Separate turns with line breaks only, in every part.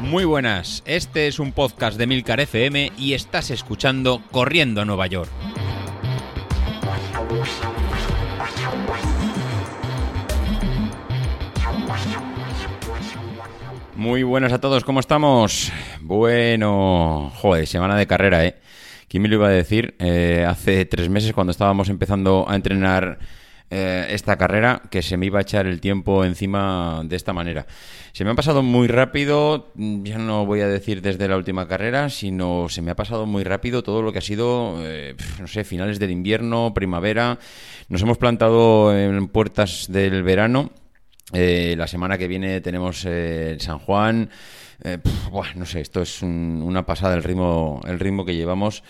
Muy buenas, este es un podcast de Milcar FM y estás escuchando Corriendo a Nueva York. Muy buenas a todos, ¿cómo estamos? Bueno, joder, semana de carrera, ¿eh? ¿Quién me lo iba a decir? Eh, hace tres meses cuando estábamos empezando a entrenar eh, esta carrera que se me iba a echar el tiempo encima de esta manera. Se me ha pasado muy rápido, ya no voy a decir desde la última carrera, sino se me ha pasado muy rápido todo lo que ha sido, eh, no sé, finales del invierno, primavera. Nos hemos plantado en puertas del verano. la semana que viene tenemos San Juan. Eh, no sé, esto es una pasada el ritmo, el ritmo que llevamos.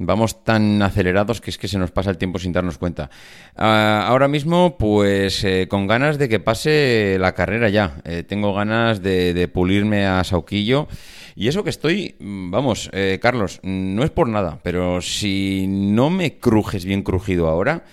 Vamos tan acelerados que es que se nos pasa el tiempo sin darnos cuenta. Ah, ahora mismo, pues eh, con ganas de que pase la carrera ya. Eh, tengo ganas de, pulirme a Sauquillo. Y eso que estoy, mm, vamos, Carlos, no es por nada, pero si no me crujes bien crujido ahora,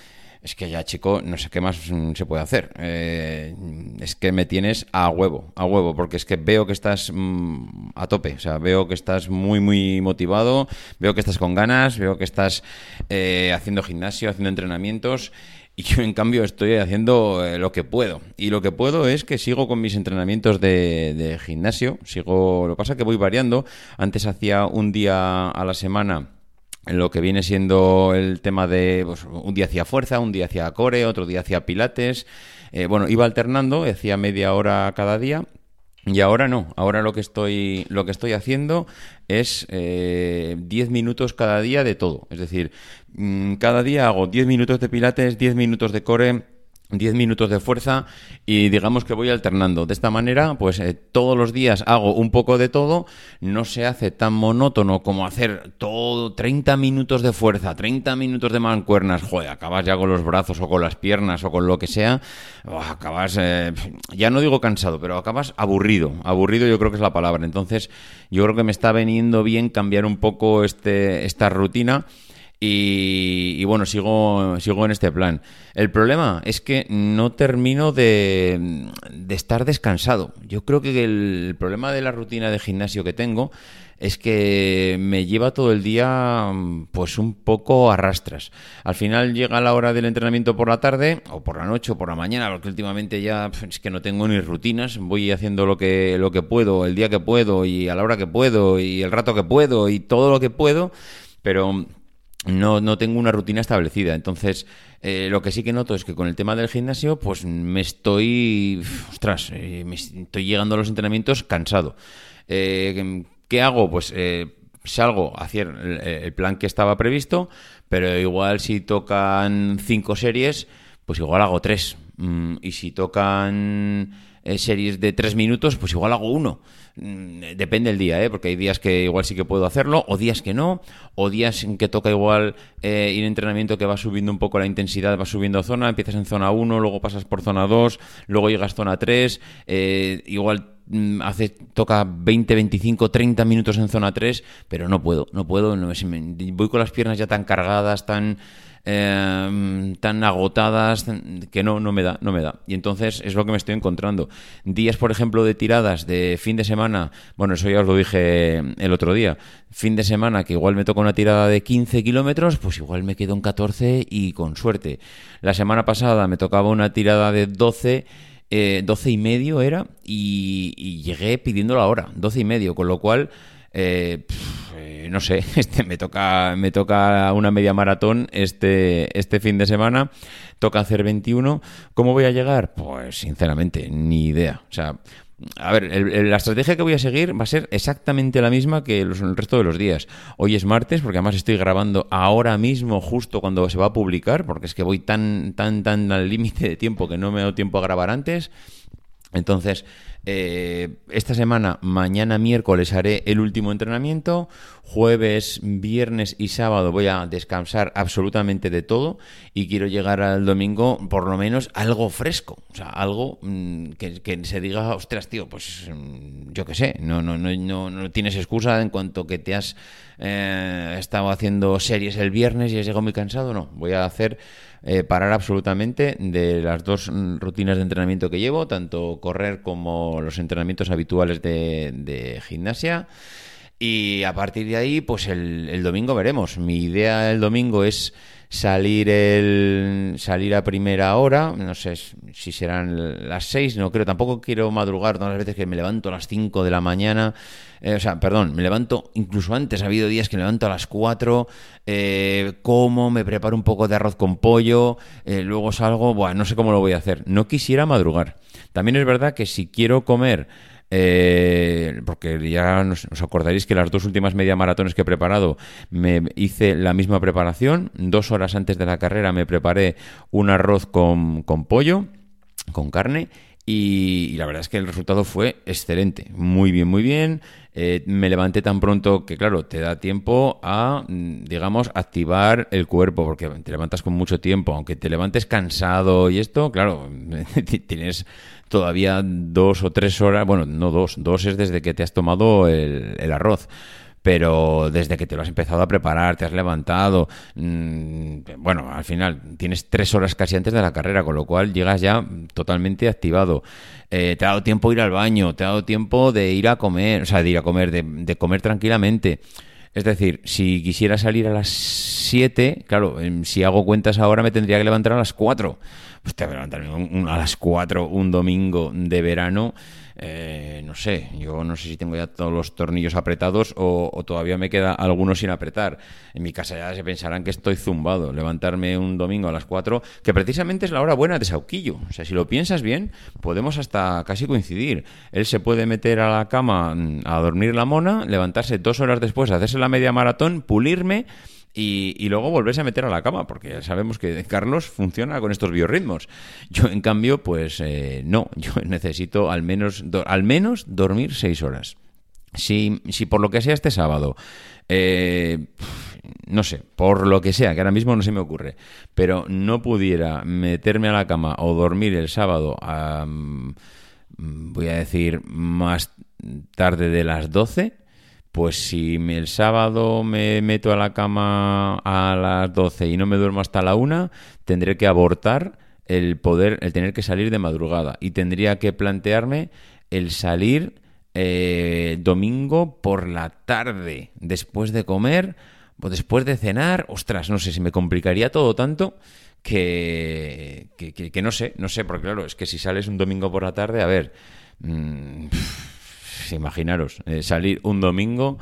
es que ya, chico, no sé qué más mm, se puede hacer. Eh, es que me tienes a huevo, a huevo, porque es que veo que estás mm, a tope, o sea, veo que estás muy, muy motivado, veo que estás con ganas, veo que estás eh, haciendo gimnasio, haciendo entrenamientos. Y yo, en cambio, estoy haciendo eh, lo que puedo. Y lo que puedo es que sigo con mis entrenamientos de, de gimnasio. Sigo. Lo que pasa es que voy variando. Antes hacía un día a la semana en lo que viene siendo el tema de pues, un día hacía fuerza, un día hacía core, otro día hacía pilates. Eh, bueno, iba alternando, hacía media hora cada día. Y ahora no, ahora lo que estoy, lo que estoy haciendo es eh, 10 minutos cada día de todo. Es decir, mm, cada día hago 10 minutos de pilates, 10 minutos de core, 10 minutos de fuerza y digamos que voy alternando. De esta manera, pues eh, todos los días hago un poco de todo, no se hace tan monótono como hacer todo 30 minutos de fuerza, 30 minutos de mancuernas, joder, acabas ya con los brazos o con las piernas o con lo que sea, acabas, eh, ya no digo cansado, pero acabas aburrido, aburrido yo creo que es la palabra. Entonces, yo creo que me está veniendo bien cambiar un poco este, esta rutina y, bueno, sigo, sigo en este plan. El problema es que no termino de, estar descansado. Yo creo que el, problema de la rutina de gimnasio que tengo es que me lleva todo el día pues un poco a rastras. Al final llega la hora del entrenamiento por la tarde o por la noche o por la mañana, porque últimamente ya es que no tengo ni rutinas, voy haciendo lo que lo que puedo, el día que puedo y a la hora que puedo y el rato que puedo y todo lo que puedo, pero no, no tengo una rutina establecida. Entonces, eh, lo que sí que noto es que con el tema del gimnasio, pues me estoy. Ostras, eh, me estoy llegando a los entrenamientos cansado. Eh, ¿Qué hago? Pues salgo a hacer el, plan que estaba previsto, pero igual si tocan cinco series, pues igual hago tres. Mm, y si tocan series de tres minutos, pues igual hago uno. Mm, depende del día, ¿eh? porque hay días que igual sí que puedo hacerlo, o días que no, o días en que toca igual eh, ir entrenamiento que va subiendo un poco la intensidad, va subiendo zona, empiezas en zona 1, luego pasas por zona 2, luego llegas a zona 3, eh, igual hace toca 20, 25, 30 minutos en zona 3, pero no puedo, no puedo, no, voy con las piernas ya tan cargadas, tan Em, tan agotadas que no, no me da, no me da. Y entonces es lo que me estoy encontrando. Días, por ejemplo, de tiradas de fin de semana, bueno, eso ya os lo dije el otro día, fin de semana que igual me toca una tirada de 15 kilómetros, pues igual me quedo en 14 y con suerte. La semana pasada me tocaba una tirada de 12 eh, 12 y medio era y, llegué pidiendo la hora, 12 y medio, con lo cual eh, eh, no sé, este me toca, me toca una media maratón este, este fin de semana, toca hacer 21. ¿Cómo voy a llegar? Pues sinceramente, ni idea. O sea, a ver, la estrategia que voy a seguir va a ser exactamente la misma que el resto de los días. Hoy es martes, porque además estoy grabando ahora mismo, justo cuando se va a publicar, porque es que voy tan, tan, tan al límite de tiempo que no me he dado tiempo a grabar antes. Entonces, eh, esta semana, mañana miércoles, haré el último entrenamiento. Jueves, viernes y sábado voy a descansar absolutamente de todo y quiero llegar al domingo por lo menos algo fresco. O sea, algo mm, que, se diga, ostras, tío, pues mm, yo qué sé, no, no, no, no, no tienes excusa en cuanto que te has eh, estado haciendo series el viernes y has llegado muy cansado, no, voy a hacer eh, parar absolutamente de las dos rutinas de entrenamiento que llevo, tanto correr como los entrenamientos habituales de, gimnasia. Y a partir de ahí, pues el, domingo veremos. Mi idea el domingo es salir el salir a primera hora, no sé si serán las seis, no creo, tampoco quiero madrugar todas las veces que me levanto a las cinco de la mañana, eh, o sea, perdón, me levanto incluso antes, ha habido días que me levanto a las cuatro, eh, como, me preparo un poco de arroz con pollo, eh, luego salgo, bueno, no sé cómo lo voy a hacer, no quisiera madrugar. También es verdad que si quiero comer eh, porque ya os acordaréis que las dos últimas media maratones que he preparado me hice la misma preparación. Dos horas antes de la carrera me preparé un arroz con, con pollo, con carne, y, la verdad es que el resultado fue excelente. Muy bien, muy bien. Eh, me levanté tan pronto que, claro, te da tiempo a, mm, digamos, activar el cuerpo, porque te levantas con mucho tiempo. Aunque te levantes cansado y esto, claro, tienes todavía dos o tres horas. Bueno, no dos, dos es desde que te has tomado el, arroz pero desde que te lo has empezado a preparar, te has levantado, mmm, bueno, al final tienes tres horas casi antes de la carrera, con lo cual llegas ya totalmente activado. Eh, te ha dado tiempo de ir al baño, te ha dado tiempo de ir a comer, o sea, de ir a comer, de comer tranquilamente. Es decir, si quisiera salir a las 7, claro, si hago cuentas ahora me tendría que levantar a las 4. Pues te levantarme a las 4 un domingo de verano eh, no sé, yo no sé si tengo ya todos los tornillos apretados o, todavía me queda algunos sin apretar. En mi casa ya se pensarán que estoy zumbado. Levantarme un domingo a las 4, que precisamente es la hora buena de Sauquillo. O sea, si lo piensas bien, podemos hasta casi coincidir. Él se puede meter a la cama mm, a dormir la mona, levantarse dos horas después, hacerse la media maratón, pulirme y, luego volverse a meter a la cama, porque ya sabemos que Carlos funciona con estos biorritmos. Yo, en cambio, pues eh, no, yo necesito al menos, al menos dormir seis horas. Si, si por lo que sea este sábado, eh, no sé, por lo que sea, que ahora mismo no se me ocurre, pero no pudiera meterme a la cama o dormir el sábado, voy a decir, más tarde de las 12, pues si el sábado me meto a la cama a las 12 y no me duermo hasta la 1, tendré que abortar el poder, el tener que salir de madrugada. Y tendría que plantearme el salir eh, domingo por la tarde, después de comer o después de cenar. Ostras, no sé, si me complicaría todo tanto que, que, no sé, no sé, porque claro, es que si sales un domingo por la tarde, a ver... Mmm, imaginaros, eh, salir un domingo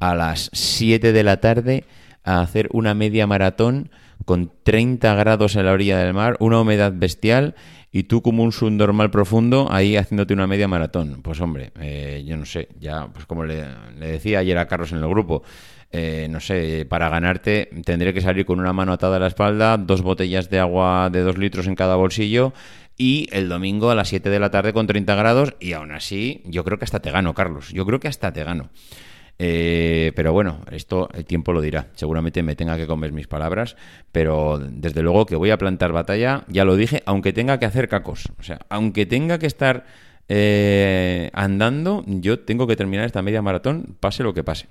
a las 7 de la tarde a hacer una media maratón con 30 grados en la orilla del mar, una humedad bestial y tú como un subnormal profundo ahí haciéndote una media maratón. Pues hombre, eh, yo no sé, ya pues como le, decía ayer a Carlos en el grupo, eh, no sé, para ganarte tendré que salir con una mano atada a la espalda, dos botellas de agua de dos litros en cada bolsillo y el domingo a las 7 de la tarde con 30 grados y aún así yo creo que hasta te gano, Carlos. Yo creo que hasta te gano. Eh, pero bueno, esto el tiempo lo dirá. Seguramente me tenga que comer mis palabras, pero desde luego que voy a plantar batalla, ya lo dije, aunque tenga que hacer cacos. O sea, aunque tenga que estar eh, andando, yo tengo que terminar esta media maratón, pase lo que pase.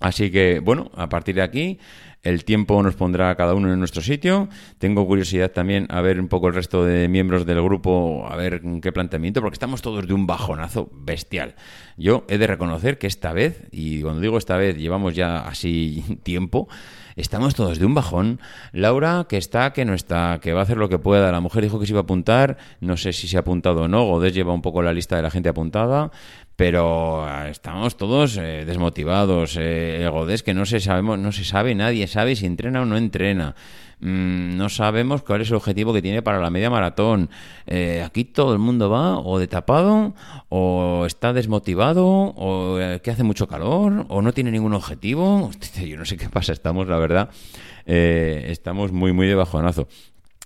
Así que, bueno, a partir de aquí, el tiempo nos pondrá cada uno en nuestro sitio. Tengo curiosidad también a ver un poco el resto de miembros del grupo, a ver qué planteamiento, porque estamos todos de un bajonazo bestial. Yo he de reconocer que esta vez, y cuando digo esta vez, llevamos ya así tiempo, estamos todos de un bajón. Laura, que está, que no está, que va a hacer lo que pueda. La mujer dijo que se iba a apuntar, no sé si se ha apuntado o no. Godés lleva un poco la lista de la gente apuntada pero ah, estamos todos eh, desmotivados. Eh, el que no se sabemos, no se sabe, nadie sabe si entrena o no entrena. Mm, no sabemos cuál es el objetivo que tiene para la media maratón. Eh, aquí todo el mundo va o de tapado, o está desmotivado, o eh, que hace mucho calor, o no tiene ningún objetivo. Yo no sé qué pasa, estamos, la verdad, estamos muy, muy de bajonazo.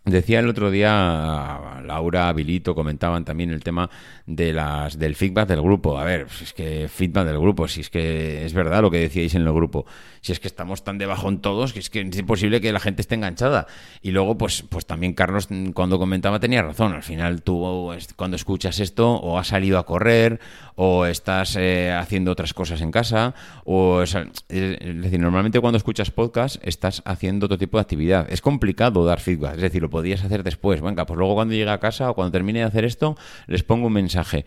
Decía el otro día Laura, Vilito, comentaban también el tema de las del feedback del grupo. A ver, es que feedback del grupo, si es que es verdad lo que decíais en el grupo. Si es que estamos tan debajo en todos que es que es imposible que la gente esté enganchada. Y luego, pues, pues también Carlos cuando comentaba tenía razón. Al final tú cuando escuchas esto o has salido a correr o estás eh, haciendo otras cosas en casa o es, decir, normalmente cuando escuchas podcast estás haciendo otro tipo de actividad. Es complicado dar feedback, es decir, podías hacer después. Venga, pues luego cuando llegue a casa o cuando termine de hacer esto les pongo un mensaje.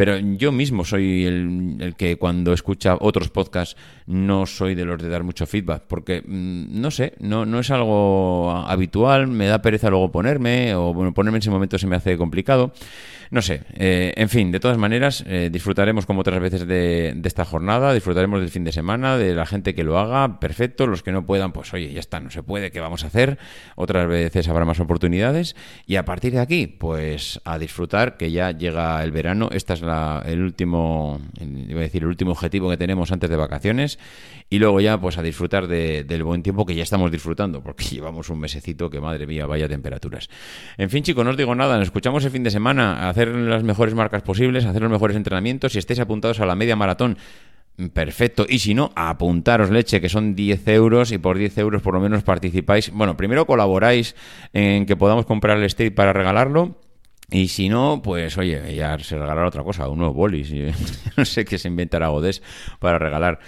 Pero yo mismo soy el, que cuando escucha otros podcasts no soy de los de dar mucho feedback, porque mm, no sé, no, no es algo habitual, me da pereza luego ponerme, o bueno, ponerme en ese momento se me hace complicado. No sé, eh, en fin, de todas maneras, eh, disfrutaremos como otras veces de, esta jornada, disfrutaremos del fin de semana, de la gente que lo haga, perfecto, los que no puedan, pues oye, ya está, no se puede, ¿qué vamos a hacer? Otras veces habrá más oportunidades y a partir de aquí, pues a disfrutar, que ya llega el verano, esta es la, el último, iba a decir, el último objetivo que tenemos antes de vacaciones y luego ya pues a disfrutar del buen tiempo que ya estamos disfrutando, porque llevamos un mesecito que madre mía, vaya temperaturas. En fin, chicos, no os digo nada, nos escuchamos el fin de semana, hacer las mejores marcas posibles, hacer los mejores entrenamientos, si estéis apuntados a la media maratón, Perfecto. Y si no, apuntaros leche, que son 10 euros y por 10 euros por lo menos participáis. Bueno, primero colaboráis en que podamos comprar el state para regalarlo. Y si no, pues oye, ya se regalará otra cosa, unos bolis. no sé qué se inventará Godés para regalar.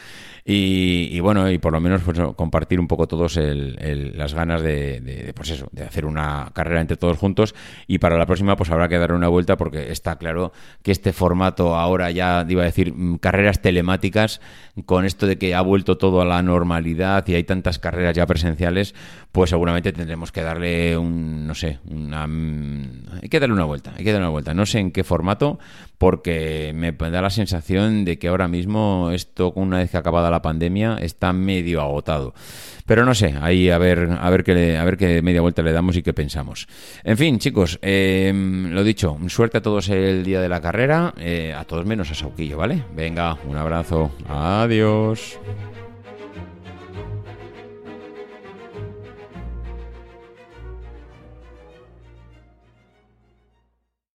Y, bueno, y por lo menos pues, compartir un poco todos las ganas de, pues eso, de hacer una carrera entre todos juntos. Y para la próxima, pues habrá que dar una vuelta porque está claro que este formato ahora ya, iba a decir, mm, carreras telemáticas, con esto de que ha vuelto todo a la normalidad y hay tantas carreras ya presenciales, pues seguramente tendremos que darle un, no sé, una... Mm, hay que darle una vuelta, hay que darle una vuelta. No sé en qué formato, porque me da la sensación de que ahora mismo esto, una vez que ha acabado la pandemia, está medio agotado. Pero no sé, ahí a ver, a ver qué, a ver qué media vuelta le damos y qué pensamos. En fin, chicos, em, lo dicho, suerte a todos el día de la carrera, eh, a todos menos a Sauquillo, ¿vale? Venga, un abrazo, adiós.